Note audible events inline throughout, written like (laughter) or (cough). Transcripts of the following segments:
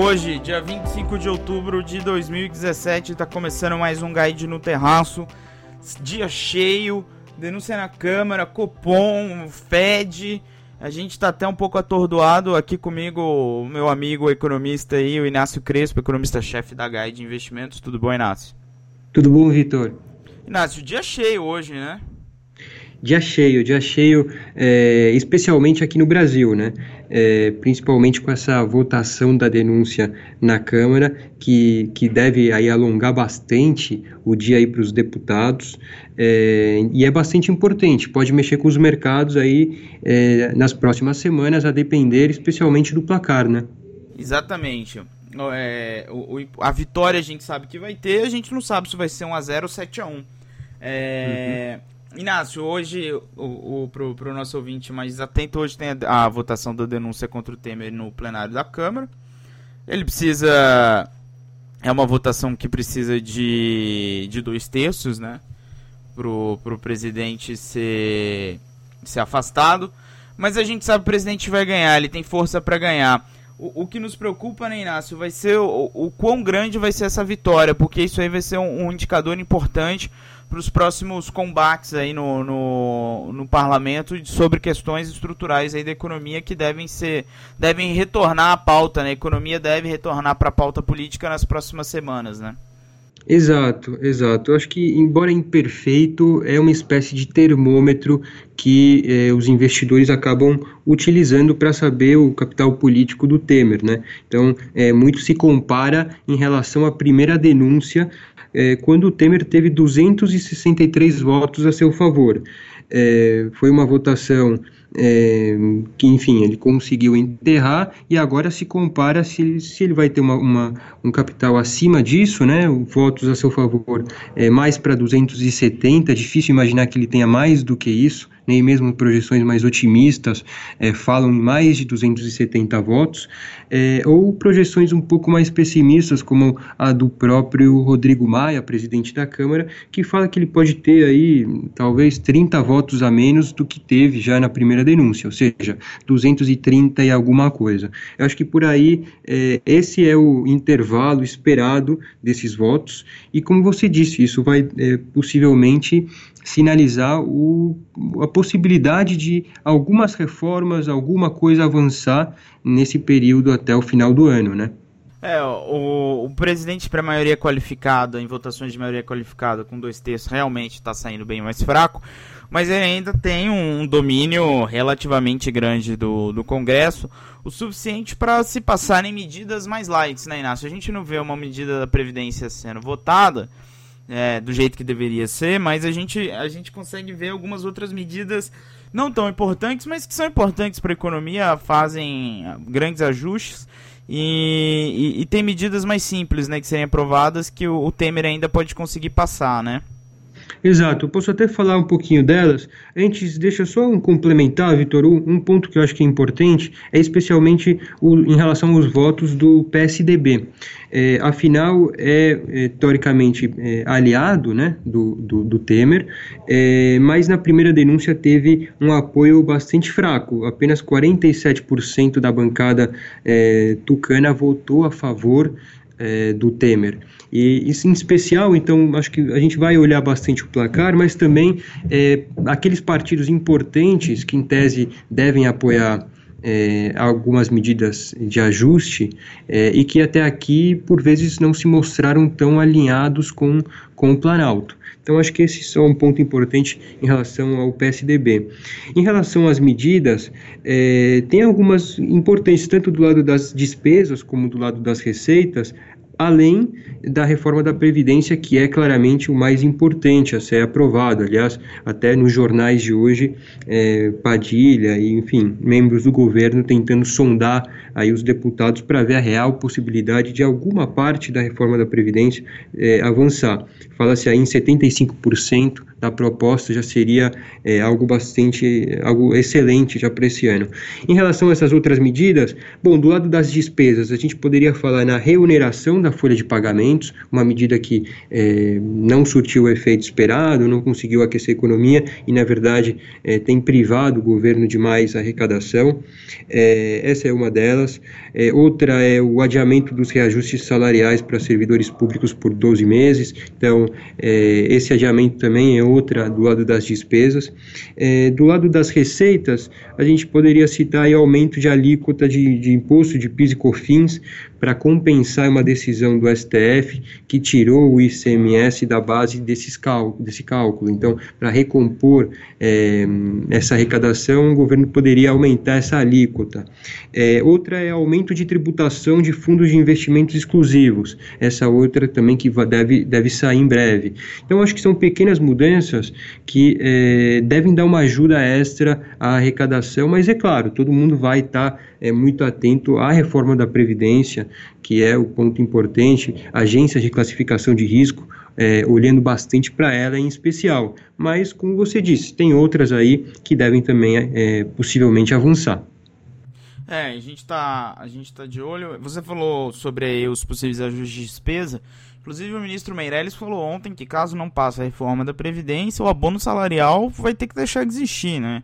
Hoje, dia 25 de outubro de 2017, está começando mais um Guide no Terraço. Dia cheio, denúncia na Câmara, Copom, Fed. A gente está até um pouco atordoado. Aqui comigo, o meu amigo economista aí, o Inácio Crespo, economista-chefe da Guide Investimentos. Tudo bom, Inácio? Tudo bom, Vitor? Inácio, dia cheio hoje, né? Dia cheio, dia cheio, é, especialmente aqui no Brasil, né? É, principalmente com essa votação da denúncia na Câmara, que, que deve aí alongar bastante o dia aí para os deputados, é, e é bastante importante, pode mexer com os mercados aí é, nas próximas semanas, a depender especialmente do placar, né? Exatamente. É, o, a vitória a gente sabe que vai ter, a gente não sabe se vai ser 1x0 ou 7x1. É, uhum. Inácio, hoje, o, o, pro, pro nosso ouvinte mais atento, hoje tem a, a, votação da denúncia contra o Temer no plenário da Câmara. Ele precisa. É uma votação que precisa de, de dois terços, né? Pro, pro presidente ser, ser afastado. Mas a gente sabe que o presidente vai ganhar, ele tem força para ganhar. O, o, que nos preocupa, né, Inácio, vai ser o, o quão grande vai ser essa vitória, porque isso aí vai ser um, um indicador importante para os próximos combates aí no, no, no, parlamento sobre questões estruturais aí da economia que devem ser devem retornar à pauta, né? A economia deve retornar para a pauta política nas próximas semanas, né? Exato, exato. Eu acho que, embora imperfeito, é uma espécie de termômetro que eh, os investidores acabam utilizando para saber o capital político do Temer, né? Então, é, muito se compara em relação à primeira denúncia é, quando o Temer teve 263 votos a seu favor. É, foi uma votação é, que, enfim, ele conseguiu enterrar e agora se compara se, se ele vai ter uma, uma um capital acima disso, né, votos a seu favor é, mais para 270, difícil imaginar que ele tenha mais do que isso, nem mesmo projeções mais otimistas é, falam em mais de 270 votos, é, ou projeções um pouco mais pessimistas, como a do próprio Rodrigo Maia, presidente da Câmara, que fala que ele pode ter aí talvez 30 votos a menos do que teve já na primeira denúncia, ou seja, 230 e alguma coisa. Eu acho que por aí é, esse é o intervalo esperado desses votos, e como você disse, isso vai possivelmente sinalizar o, a possibilidade de algumas reformas, alguma coisa avançar nesse período até o final do ano, né? É, o, o presidente para maioria qualificada, em votações de maioria qualificada com dois terços, realmente está saindo bem mais fraco, mas ele ainda tem um domínio relativamente grande do, do Congresso, o suficiente para se passarem medidas mais light, né, Inácio? A gente não vê uma medida da Previdência sendo votada, é, do jeito que deveria ser, mas a gente, a gente consegue ver algumas outras medidas não tão importantes, mas que são importantes para a economia, fazem grandes ajustes. E, e, e, tem medidas mais simples né, que serem aprovadas que o, o Temer ainda pode conseguir passar, né? Exato, eu posso até falar um pouquinho delas. Antes, deixa só um complementar, Vitor, um ponto que eu acho que é importante é especialmente o, em relação aos votos do PSDB. É, afinal, é, é teoricamente é, aliado né, do, do, do Temer, é, mas na primeira denúncia teve um apoio bastante fraco. Apenas 47% da bancada é, tucana votou a favor é, do Temer. E isso em especial, então, acho que a gente vai olhar bastante o placar, mas também é, aqueles partidos importantes que, em tese, devem apoiar é, algumas medidas de ajuste é, e que até aqui, por vezes, não se mostraram tão alinhados com, com o Planalto. Então, acho que esse é um ponto importante em relação ao PSDB. Em relação às medidas, é, tem algumas importantes, tanto do lado das despesas como do lado das receitas, além da reforma da Previdência, que é claramente o mais importante a ser aprovado. Aliás, até nos jornais de hoje, é, Padilha e, enfim, membros do governo tentando sondar aí os deputados para ver a real possibilidade de alguma parte da reforma da Previdência é, avançar. Fala-se aí em 75% da proposta já seria é, algo bastante, algo excelente já para esse ano. Em relação a essas outras medidas, bom, do lado das despesas, a gente poderia falar na remuneração da da folha de pagamentos, uma medida que é, não surtiu o efeito esperado, não conseguiu aquecer a economia e, na verdade, é, tem privado o governo de mais arrecadação. É, essa é uma delas. É, outra é o adiamento dos reajustes salariais para servidores públicos por 12 meses. Então, é, esse adiamento também é outra do lado das despesas. Do lado das receitas, a gente poderia citar o aumento de alíquota de, de imposto de PIS e COFINS para compensar uma decisão do STF que tirou o ICMS da base desses desse cálculo. Então, para recompor é, essa arrecadação, o governo poderia aumentar essa alíquota. É, outra é aumento de tributação de fundos de investimentos exclusivos. Essa outra também que deve, deve sair em breve. Então, acho que são pequenas mudanças que é, devem dar uma ajuda extra à arrecadação, mas é claro, todo mundo vai estar tá, é, muito atento à reforma da Previdência, que é o ponto importante, agências de classificação de risco, é, olhando bastante para ela em especial. Mas, como você disse, tem outras aí que devem também é, possivelmente avançar. É, a gente está a gente tá de olho. Você falou sobre os possíveis ajustes de despesa. Inclusive o ministro Meirelles falou ontem que caso não passe a reforma da previdência, o abono salarial vai ter que deixar de existir, né?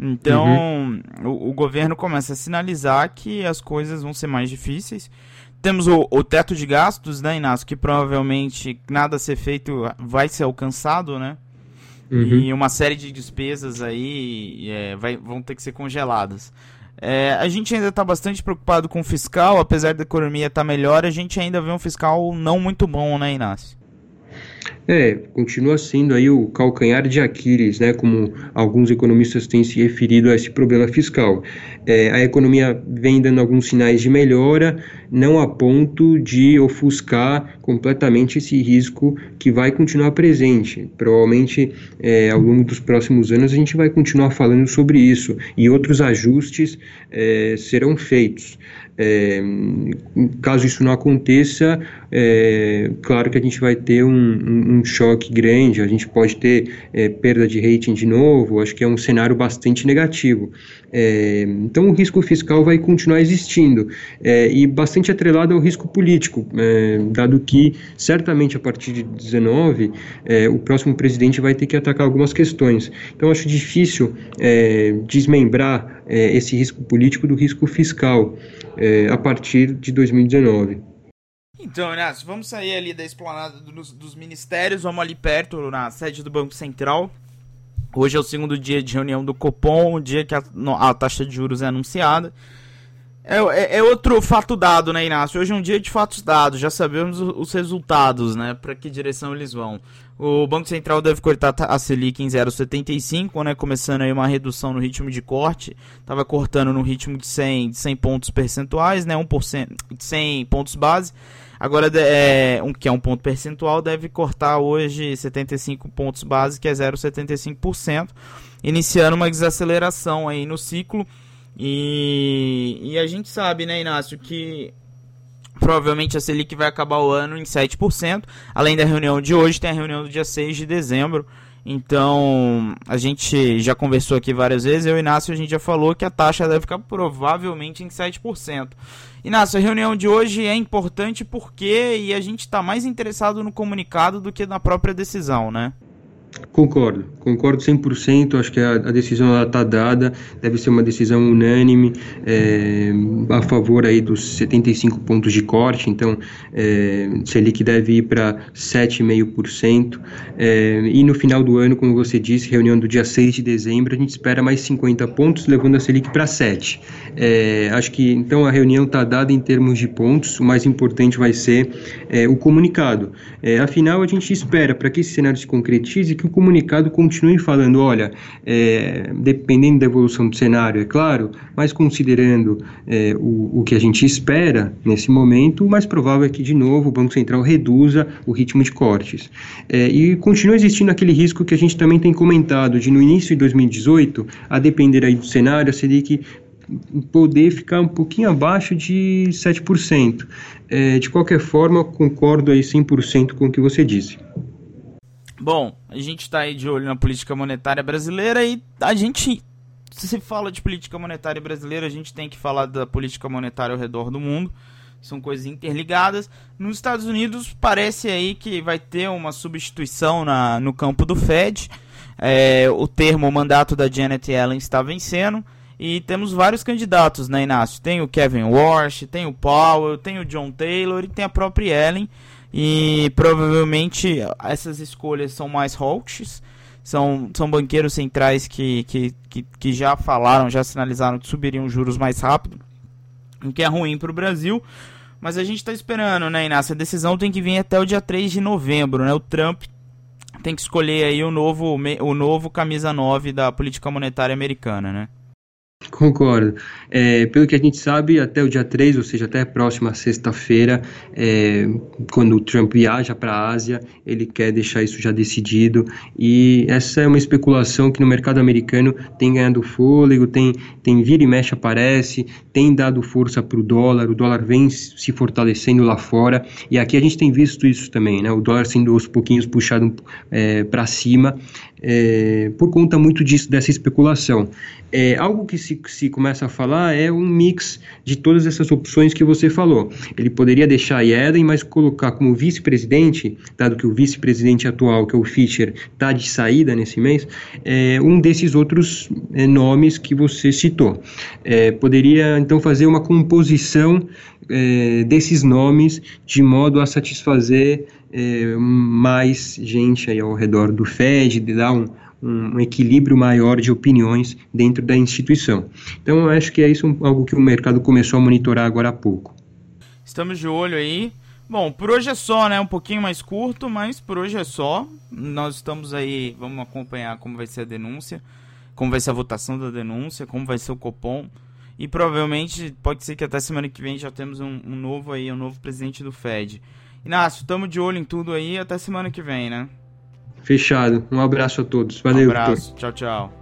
Então, uhum. o, o, governo começa a sinalizar que as coisas vão ser mais difíceis. Temos o, o teto de gastos, né, Inácio, que provavelmente nada a ser feito vai ser alcançado, né? Uhum. E uma série de despesas aí é, vai, vão ter que ser congeladas. É, a gente ainda está bastante preocupado com o fiscal, apesar da economia estar tá melhor, a gente ainda vê um fiscal não muito bom, né, Inácio? É, continua sendo aí o calcanhar de Aquiles, né, como alguns economistas têm se referido a esse problema fiscal. É, a economia vem dando alguns sinais de melhora, não a ponto de ofuscar completamente esse risco que vai continuar presente. Provavelmente, é, ao longo dos próximos anos, a gente vai continuar falando sobre isso e outros ajustes é, serão feitos. É, caso isso não aconteça, é, claro que a gente vai ter um, um, um choque grande, a gente pode ter é, perda de rating de novo, acho que é um cenário bastante negativo. Então o risco fiscal vai continuar existindo e bastante atrelado ao risco político, dado que certamente a partir de 19 o próximo presidente vai ter que atacar algumas questões. Então acho difícil desmembrar esse risco político do risco fiscal é, a partir de 2019. Então, Inácio, vamos sair ali da esplanada dos, dos, ministérios, vamos ali perto, na sede do Banco Central. Hoje é o segundo dia de reunião do Copom, o dia que a, a taxa de juros é anunciada. É, é, é, outro fato dado, né, Inácio? Hoje é um dia de fatos dados, já sabemos os resultados, né? Para que direção eles vão. O Banco Central deve cortar a Selic em 0,75, né? Começando aí uma redução no ritmo de corte. Tava cortando no ritmo de 100, de 100 pontos percentuais, né? 1%, de 100 pontos base. Agora, é, um, que é um ponto percentual, deve cortar hoje 75 pontos base, que é 0,75%, iniciando uma desaceleração aí no ciclo e, e a gente sabe, né, Inácio, que provavelmente a Selic vai acabar o ano em 7%. Além da reunião de hoje, tem a reunião do dia 6 de dezembro. Então, a gente já conversou aqui várias vezes, eu e Inácio, a gente já falou que a taxa deve ficar provavelmente em 7%. Inácio, a reunião de hoje é importante porque e a gente está mais interessado no comunicado do que na própria decisão, né? Concordo, concordo 100%. Acho que a, a decisão está dada, deve ser uma decisão unânime é, a favor aí dos 75 pontos de corte. Então, é, Selic deve ir para 7,5%. É, e no final do ano, como você disse, reunião do dia 6 de dezembro, a gente espera mais 50 pontos, levando a Selic para 7. É, acho que então a reunião está dada em termos de pontos. O mais importante vai ser é, o comunicado. É, afinal, a gente espera para que esse cenário se concretize que o comunicado continue falando, olha, é, dependendo da evolução do cenário, é claro, mas considerando é, o, o que a gente espera nesse momento, o mais provável é que, de novo, o Banco Central reduza o ritmo de cortes. É, e continua existindo aquele risco que a gente também tem comentado, de no início de 2018, a depender aí do cenário, seria que poder ficar um pouquinho abaixo de 7%. É, de qualquer forma, concordo aí 100% com o que você disse. Bom, a gente está aí de olho na política monetária brasileira e a gente, se fala de política monetária brasileira, a gente tem que falar da política monetária ao redor do mundo. são coisas interligadas. Nos Estados Unidos parece aí que vai ter uma substituição na, no campo do Fed. É, o termo o mandato da Janet Yellen está vencendo e temos vários candidatos, né, Inácio? Tem o Kevin Walsh, tem o Powell, tem o John Taylor e tem a própria Yellen. E provavelmente essas escolhas são mais hawkish, são, são banqueiros centrais que, que, que, que já falaram, já sinalizaram que subiriam juros mais rápido, o que é ruim para o Brasil. Mas a gente está esperando, né, Inácio? A decisão tem que vir até o dia 3 de novembro, né? O Trump tem que escolher aí o novo, o novo camisa 9 da política monetária americana, né? (laughs) Concordo. É, pelo que a gente sabe, até o dia 3, ou seja, até a próxima sexta-feira, é, quando o Trump viaja para a Ásia, ele quer deixar isso já decidido. E essa é uma especulação que no mercado americano tem ganhado fôlego, tem, tem vira e mexe aparece, tem dado força para o dólar, o dólar vem se fortalecendo lá fora. E aqui a gente tem visto isso também, né? o dólar sendo aos pouquinhos puxado é, para cima é, por conta muito disso, dessa especulação. É, algo que se, se começa a falar é um mix de todas essas opções que você falou. Ele poderia deixar a Yellen, mas colocar como vice-presidente, dado que o vice-presidente atual, que é o Fischer, está de saída nesse mês, é, um desses outros é, nomes que você citou. É, poderia então fazer uma composição é, desses nomes de modo a satisfazer é, mais gente aí ao redor do FED, de dar um, um, equilíbrio maior de opiniões dentro da instituição. Então, eu acho que é isso algo que o mercado começou a monitorar agora há pouco. Estamos de olho aí. Bom, por hoje é só, né? Um pouquinho mais curto, mas por hoje é só. Nós estamos aí, vamos acompanhar como vai ser a denúncia, como vai ser a votação da denúncia, como vai ser o Copom. E provavelmente pode ser que até semana que vem já temos um, um novo aí, um novo presidente do Fed. Inácio, tamo de olho em tudo aí até semana que vem, né? Fechado. Um abraço a todos. Valeu, um abraço. Tchau, tchau.